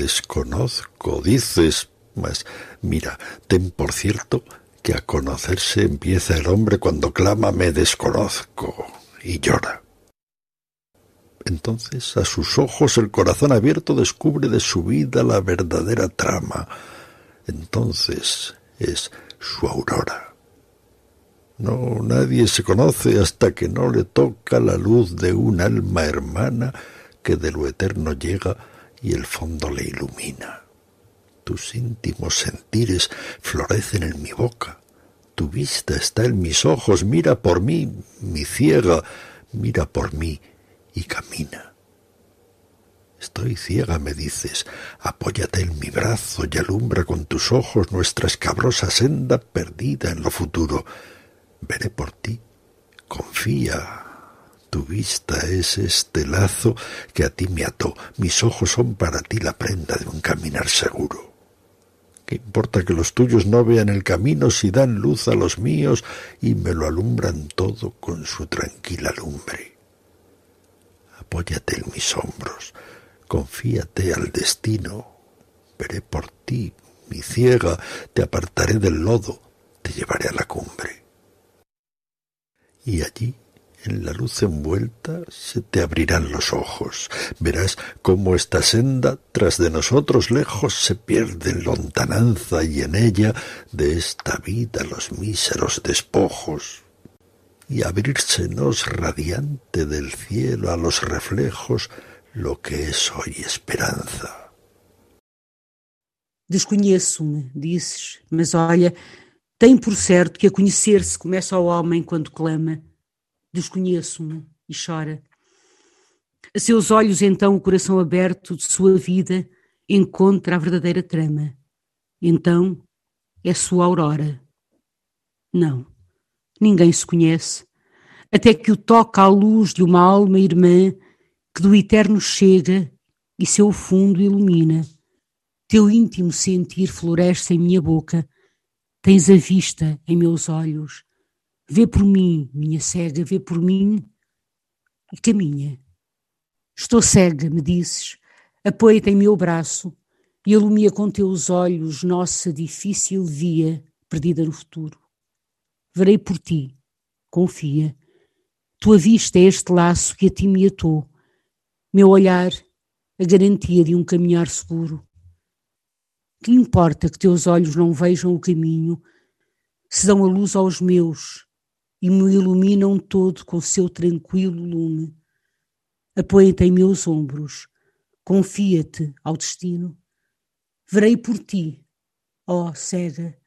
Desconozco, dices, mas mira, ten por cierto que a conocerse empieza el hombre cuando clama me desconozco y llora. Entonces a sus ojos el corazón abierto descubre de su vida la verdadera trama. Entonces es su aurora. No, nadie se conoce hasta que no le toca la luz de un alma hermana que de lo eterno llega y el fondo le ilumina. Tus íntimos sentires florecen en mi boca. Tu vista está en mis ojos. Mira por mí, mi ciega, mira por mí y camina. Estoy ciega, me dices. Apóyate en mi brazo y alumbra con tus ojos nuestra escabrosa senda perdida en lo futuro. Veré por ti. Confía, tu vista es este lazo que a ti me ató. Mis ojos son para ti la prenda de un caminar seguro. ¿Qué importa que los tuyos no vean el camino si dan luz a los míos y me lo alumbran todo con su tranquila lumbre? Apóyate en mis hombros, confíate al destino. Veré por ti, mi ciega, te apartaré del lodo, te llevaré a la cumbre. Y allí en la luz envuelta se te abrirán los ojos. Verás cómo esta senda tras de nosotros lejos se pierde en lontananza y en ella de esta vida los míseros despojos. Y abrírsenos radiante del cielo a los reflejos lo que es hoy esperanza. Desconheço-me, dizes, mas olha, tem por certo que a conhecer-se começa ao homem quando clama desconheço-me e chora. A seus olhos, então, o coração aberto de sua vida encontra a verdadeira trama. Então é sua aurora. Não, ninguém se conhece, até que o toca a luz de uma alma irmã que do eterno chega e seu fundo ilumina. Teu íntimo sentir floresce em minha boca, tens a vista em meus olhos Vê por mim, minha cega, vê por mim e caminha. Estou cega, me dizes, apoia-te em meu braço e alumia com teus olhos nossa difícil via perdida no futuro. Verei por ti, confia. Tua vista é este laço que a ti me atou, meu olhar, a garantia de um caminhar seguro. Que importa que teus olhos não vejam o caminho, se dão a luz aos meus e me iluminam todo com seu tranquilo lume. Apoia-te em meus ombros, confia-te ao destino. Verei por ti, ó cega,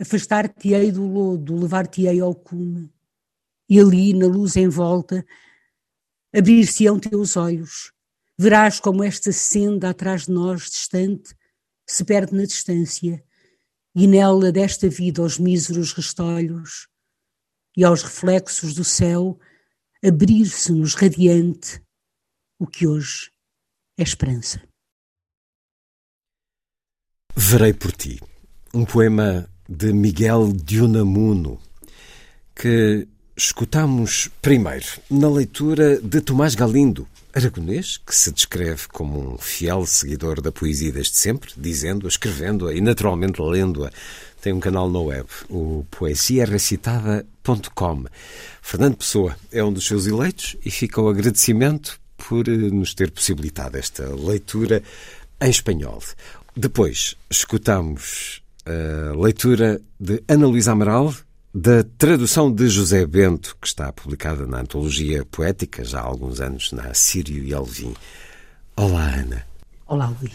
afastar-te-ei do lodo, levar-te-ei ao cume, e ali, na luz em volta, abrir-se-ão teus olhos. Verás como esta senda atrás de nós, distante, se perde na distância, e nela desta vida aos míseros restolhos, e aos reflexos do céu abrir-se-nos radiante o que hoje é esperança. Verei por ti, um poema de Miguel de Unamuno, que escutamos primeiro na leitura de Tomás Galindo, aragonês, que se descreve como um fiel seguidor da poesia desde sempre, dizendo-a, escrevendo-a e naturalmente lendo-a tem um canal na web, o poesiarecitada.com. Fernando Pessoa é um dos seus eleitos e fica o agradecimento por eh, nos ter possibilitado esta leitura em espanhol. Depois escutamos a leitura de Ana Luísa Amaral, da tradução de José Bento, que está publicada na Antologia Poética já há alguns anos na Sírio e Alvim. Olá, Ana. Olá, Luís.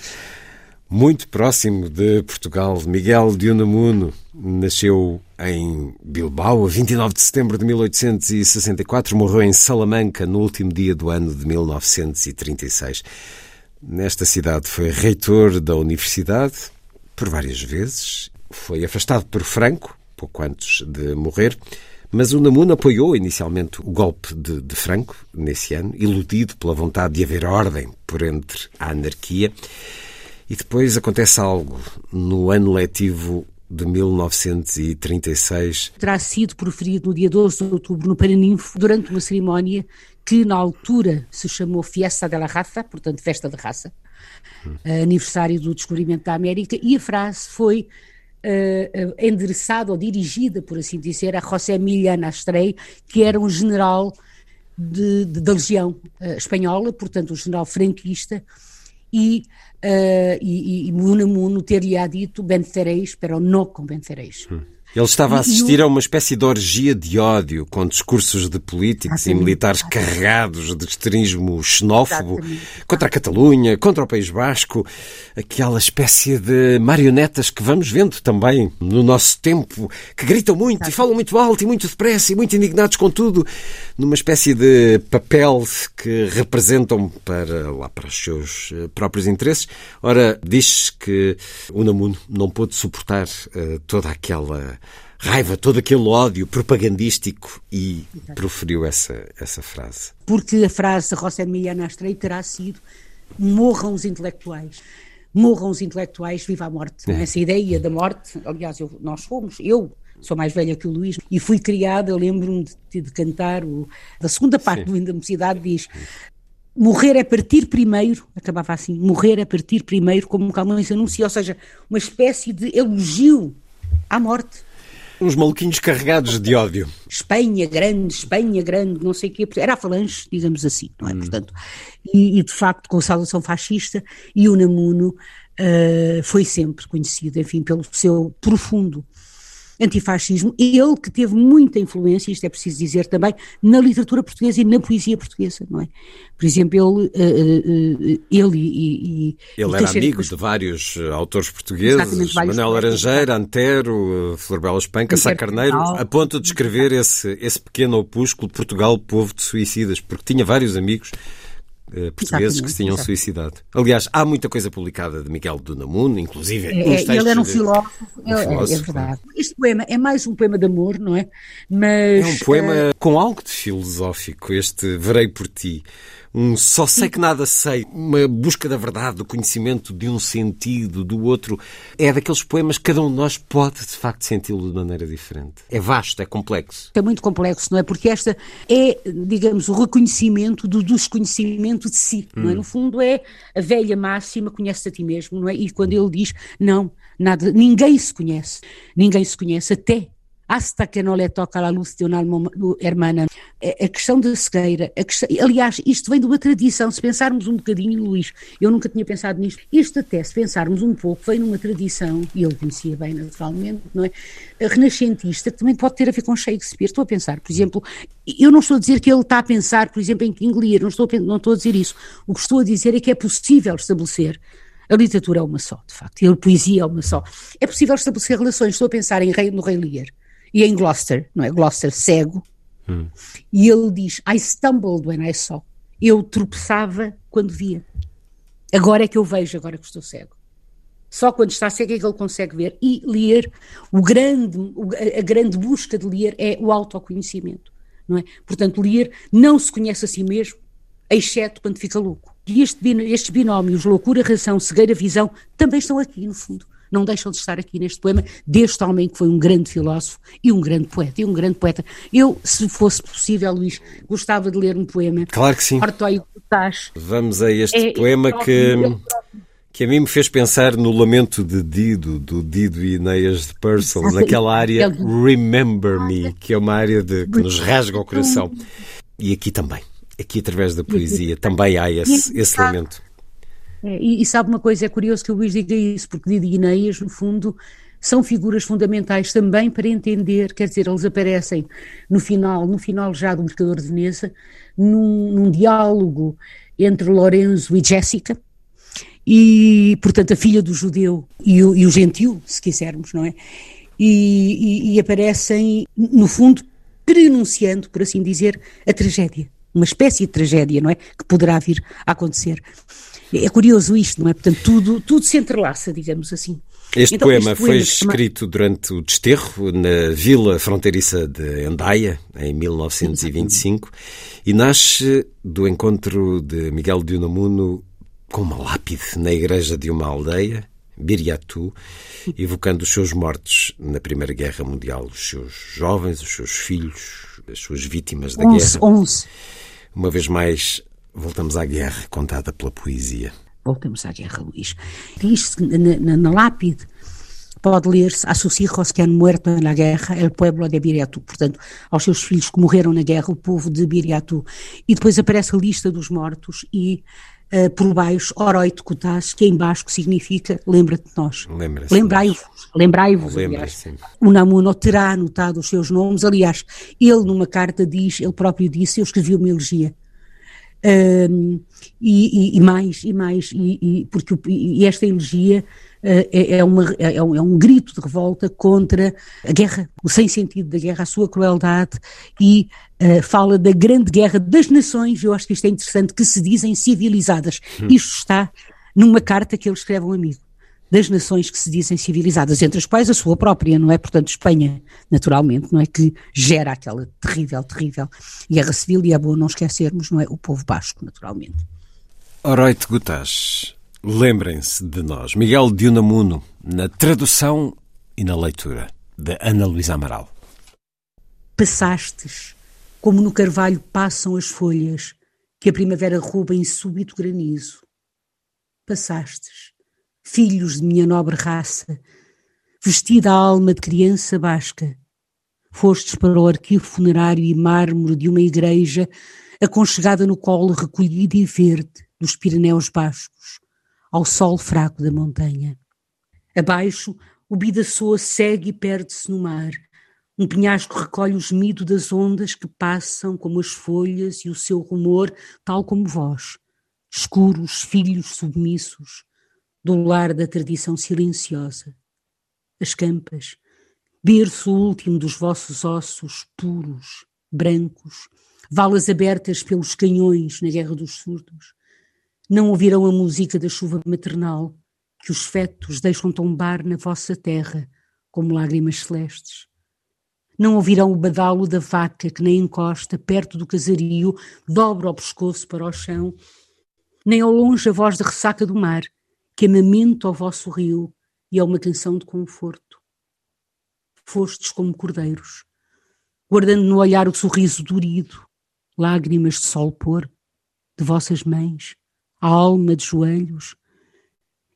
muito próximo de Portugal. Miguel de Unamuno nasceu em Bilbao a 29 de setembro de 1864, morreu em Salamanca no último dia do ano de 1936. Nesta cidade foi reitor da universidade por várias vezes, foi afastado por Franco, pouco antes de morrer, mas o Namuno apoiou inicialmente o golpe de, de, Franco nesse ano, iludido pela vontade de haver ordem por entre a anarquia. E depois acontece algo no ano letivo de 1936. Terá sido proferido no dia 12 de outubro no Paraninfo, durante uma cerimónia que na altura se chamou Fiesta de la Raza, portanto Festa da Raça, hum. aniversário do descobrimento da América, e a frase foi uh, endereçada ou dirigida, por assim dizer, a José Emiliano Astrei, que era um general de, de, da Legião uh, Espanhola, portanto um general franquista, e, uh, e, e Munamuno ter-lhe dito vencereis, pero no convencereis. Hum. Ele estava a assistir a uma espécie de orgia de ódio, com discursos de políticos e militares carregados de extremismo xenófobo contra a Catalunha, contra o País Basco, aquela espécie de marionetas que vamos vendo também no nosso tempo, que gritam muito e falam muito alto e muito depressa e muito indignados com tudo, numa espécie de papel que representam para lá para os seus eh, próprios interesses. Ora, diz que o Namuno não pôde suportar uh, toda aquela raiva, todo aquele ódio propagandístico e proferiu essa, essa frase. Porque a frase de José Emiliano Astrei terá sido morram os intelectuais. Morram os intelectuais, viva a morte. É. Essa ideia da morte, aliás, eu, nós fomos, eu sou mais velha que o Luís, e fui criada, eu lembro-me de, de, cantar, o, da segunda parte Sim. do da Mocidade diz morrer é partir primeiro, acabava assim, morrer é partir primeiro como Camões anuncia, ou seja, uma espécie de elogio à morte. Uns maluquinhos carregados de ódio. Espanha grande, Espanha grande, não sei o quê. Era a falange, digamos assim, não é? Hum. Portanto, e, e, de facto com a salvação fascista e o Namuno uh, foi sempre conhecido, enfim, pelo seu profundo antifascismo, ele que teve muita influência, isto é preciso dizer também, na literatura portuguesa e na poesia portuguesa, não é? Por exemplo, ele, uh, uh, ele e, e Ele era amigo de vários autores portugueses, Manuel Laranjeira, Antero, Florbela Espanca, Sá Carneiro, a ponto de escrever esse, esse pequeno opúsculo Portugal, Povo de Suicidas, porque tinha vários amigos eh, portugueses que se tinham suicidado. Aliás, há muita coisa publicada de Miguel de Unamuno, inclusive é, uns Ele era um filósofo, um é, filósofo, é, verdade. Este poema é mais um poema de amor, não é? Mas, é um poema uh... com algo de filosófico, este Verei por Ti um só sei que nada sei, uma busca da verdade, do conhecimento de um sentido, do outro. É daqueles poemas que cada um de nós pode, de facto, senti-lo de maneira diferente. É vasto, é complexo. É muito complexo, não é? Porque esta é, digamos, o reconhecimento do desconhecimento de si, hum. não é? Hum. No fundo é a velha máxima, conhece a ti mesmo, não é? E quando ele diz, não, nada, ninguém se conhece, ninguém se conhece até hasta que não lhe toca a luz de uma alma hermana. A questão da cegueira, questão, aliás, isto vem de uma tradição, se pensarmos um bocadinho, Luís, eu nunca tinha pensado nisto, isto até, se pensarmos um pouco, vem numa tradição, e ele conhecia bem naturalmente, não é? Renascentista, que também pode ter a ver com Shakespeare, estou a pensar, por exemplo, eu não estou a dizer que ele está a pensar, por exemplo, em King Lear, não estou, a, não estou a dizer isso, o que estou a dizer é que é possível estabelecer a literatura é uma só, de facto, e a poesia é uma só. É possível estabelecer relações, estou a pensar em Rei, no Rei Lear, e em Gloucester, não é? Gloucester cego. Hum. E ele diz: I stumbled when I saw. Eu tropeçava quando via. Agora é que eu vejo, agora que estou cego. Só quando está cego é que ele consegue ver. E ler, o grande, a grande busca de ler é o autoconhecimento. Não é? Portanto, ler não se conhece a si mesmo, exceto quando fica louco. E este, estes binómios, loucura, razão, cegueira, visão, também estão aqui, no fundo não deixam de estar aqui neste poema, deste homem que foi um grande filósofo e um grande poeta, e um grande poeta. Eu, se fosse possível, Luís, gostava de ler um poema. Claro que sim. Vamos a este é, poema é que, que a mim me fez pensar no lamento de Dido, do Dido e Ineias de Purcell, naquela área Remember Me, que é uma área de, que nos rasga o coração. E aqui também. Aqui, através da poesia, também há esse, esse lamento. É, e, e, sabe uma coisa, é curioso que o Luís diga isso, porque Didi e Inês, no fundo, são figuras fundamentais também para entender, quer dizer, eles aparecem no final, no final já do Mercador de Veneza, num, num diálogo entre Lorenzo e Jéssica, e, portanto, a filha do judeu e o, e o gentil, se quisermos, não é? E, e, e aparecem, no fundo, prenunciando, por assim dizer, a tragédia. Uma espécie de tragédia, não é? Que poderá vir a acontecer. É curioso isto, não é? Portanto, tudo, tudo se entrelaça, digamos assim. Este então, poema este foi escrito chama... durante o desterro na vila fronteiriça de Endaia, em 1925, e nasce do encontro de Miguel de Unamuno com uma lápide na igreja de uma aldeia, Biriatu, evocando os seus mortos na Primeira Guerra Mundial, os seus jovens, os seus filhos, as suas vítimas da onze, guerra. Onze. Uma vez mais, voltamos à guerra, contada pela poesia. Voltamos à guerra, Luís. Diz-se na, na, na lápide pode ler-se a sus que han muerto en la guerra, el pueblo de Biriatu. Portanto, aos seus filhos que morreram na guerra, o povo de Biriatu. E depois aparece a lista dos mortos e uh, por baixo, Oroite Kutás, que em basco significa lembra-te de nós. Lembrai-vos. Lembrai-vos, aliás. O Namuno terá anotado os seus nomes. Aliás, ele numa carta diz, ele próprio disse, eu escrevi uma elegia. Um, e, e, e, mais, e mais, e, porque e esta elegia uh, é, é, uma, é, um, é um grito de revolta contra a guerra, o sem sentido da guerra, a sua crueldade e Uh, fala da grande guerra das nações, eu acho que isto é interessante, que se dizem civilizadas. Hum. Isto está numa carta que ele escreve a um amigo. Das nações que se dizem civilizadas, entre as quais a sua própria, não é? Portanto, Espanha, naturalmente, não é? Que gera aquela terrível, terrível guerra civil e é bom não esquecermos, não é? O povo basco, naturalmente. Oroite Gutas, lembrem-se de nós. Miguel de Unamuno, na tradução e na leitura, de Ana Luísa Amaral. Passastes como no carvalho passam as folhas que a primavera rouba em súbito granizo. Passastes, filhos de minha nobre raça, vestida a alma de criança basca, fostes para o arquivo funerário e mármore de uma igreja aconchegada no colo recolhido e verde dos Pirineus Bascos, ao sol fraco da montanha. Abaixo, o Bidaçoa segue e perde-se no mar, um penhasco recolhe o gemido das ondas que passam como as folhas e o seu rumor, tal como vós, escuros filhos submissos, do lar da tradição silenciosa. As campas, berço último dos vossos ossos puros, brancos, valas abertas pelos canhões na guerra dos surdos, não ouvirão a música da chuva maternal que os fetos deixam tombar na vossa terra como lágrimas celestes não ouvirão o badalo da vaca que nem encosta perto do casario, dobra o pescoço para o chão, nem ao longe a voz da ressaca do mar, que amamenta o vosso rio e é uma canção de conforto. Fostes como cordeiros, guardando no olhar o sorriso dorido, lágrimas de sol pôr, de vossas mães, a alma de joelhos,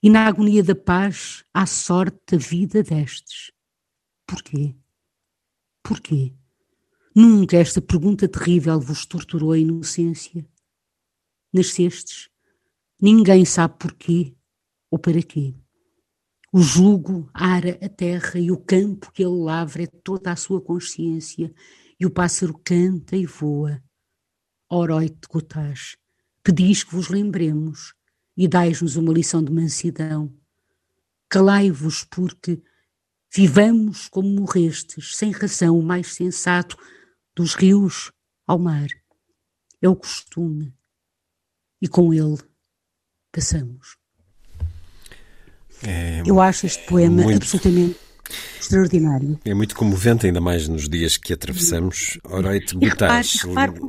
e na agonia da paz, à sorte da vida destes. Porquê? Porquê? Nunca esta pergunta terrível vos torturou a inocência. Nascestes, ninguém sabe porquê ou para quê. O jugo ara a terra e o campo que ele lavra é toda a sua consciência, e o pássaro canta e voa. Oroite de pedis que vos lembremos e dais-nos uma lição de mansidão. Calai-vos, porque Vivamos como morrestes, sem razão, o mais sensato, dos rios ao mar. É o costume. E com ele passamos. É, Eu acho este poema muito... absolutamente extraordinário. É muito comovente, ainda mais nos dias que atravessamos. Oroite Butás,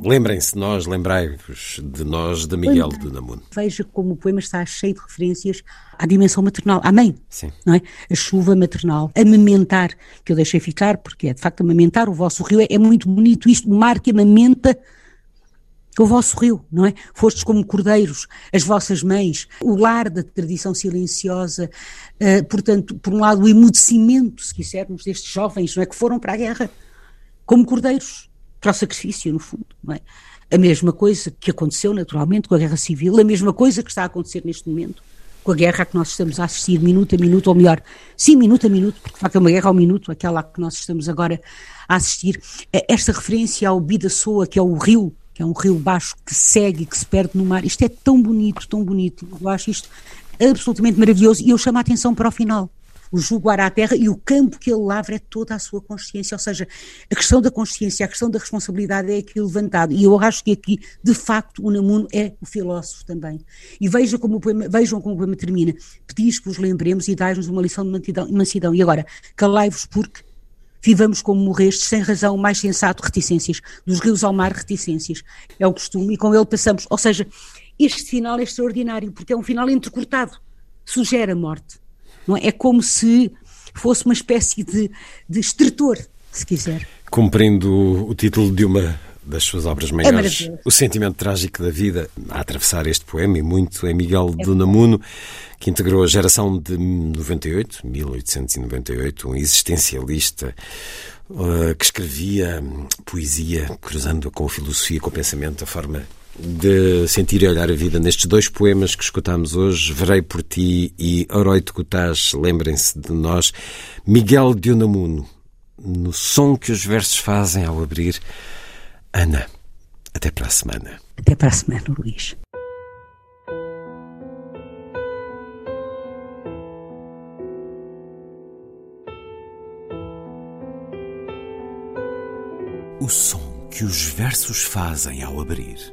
lembrem-se nós, lembrai-vos de nós, de Miguel de Namuno. Veja como o poema está cheio de referências à dimensão maternal, à mãe, Sim. não é? A chuva maternal, amamentar, que eu deixei ficar, porque é de facto amamentar, o vosso rio é, é muito bonito isto, o mar que amamenta o vosso rio, não é? Fostes como cordeiros, as vossas mães, o lar da tradição silenciosa, uh, portanto, por um lado, o emudecimento, se quisermos, destes jovens, não é? Que foram para a guerra como cordeiros, para o sacrifício, no fundo, não é? A mesma coisa que aconteceu, naturalmente, com a guerra civil, a mesma coisa que está a acontecer neste momento, com a guerra a que nós estamos a assistir, minuto a minuto, ou melhor, sim, minuto a minuto, porque de facto é uma guerra ao minuto, aquela a que nós estamos agora a assistir. Eh, esta referência ao Bidaçoa, que é o rio que é um rio baixo que segue, que se perde no mar. Isto é tão bonito, tão bonito. Eu acho isto absolutamente maravilhoso e eu chamo a atenção para o final o julgar à terra e o campo que ele lavra é toda a sua consciência, ou seja, a questão da consciência, a questão da responsabilidade é aqui levantado e eu acho que aqui, de facto, o Namuno é o filósofo também. E veja como o poema, vejam como o poema termina, pedis que os lembremos e dai-nos uma lição de mansidão. E agora, calai-vos porque vivamos como morrestes, sem razão, mais sensato, reticências, dos rios ao mar, reticências. É o costume e com ele passamos. Ou seja, este final é extraordinário, porque é um final entrecortado, sugere a morte. Não é? é como se fosse uma espécie de, de extrator, se quiser. Cumprindo o título de uma das suas obras é maiores, é o sentimento trágico da vida, a atravessar este poema e muito é Miguel é de Unamuno, que integrou a geração de 98, 1898, um existencialista uh, que escrevia poesia cruzando com a filosofia, com o pensamento, a forma de sentir e olhar a vida. Nestes dois poemas que escutamos hoje, Verei por Ti e Oroite Cotás, lembrem-se de nós, Miguel de Unamuno, no som que os versos fazem ao abrir. Ana, até para a semana. Até para a semana, Luís. O som que os versos fazem ao abrir.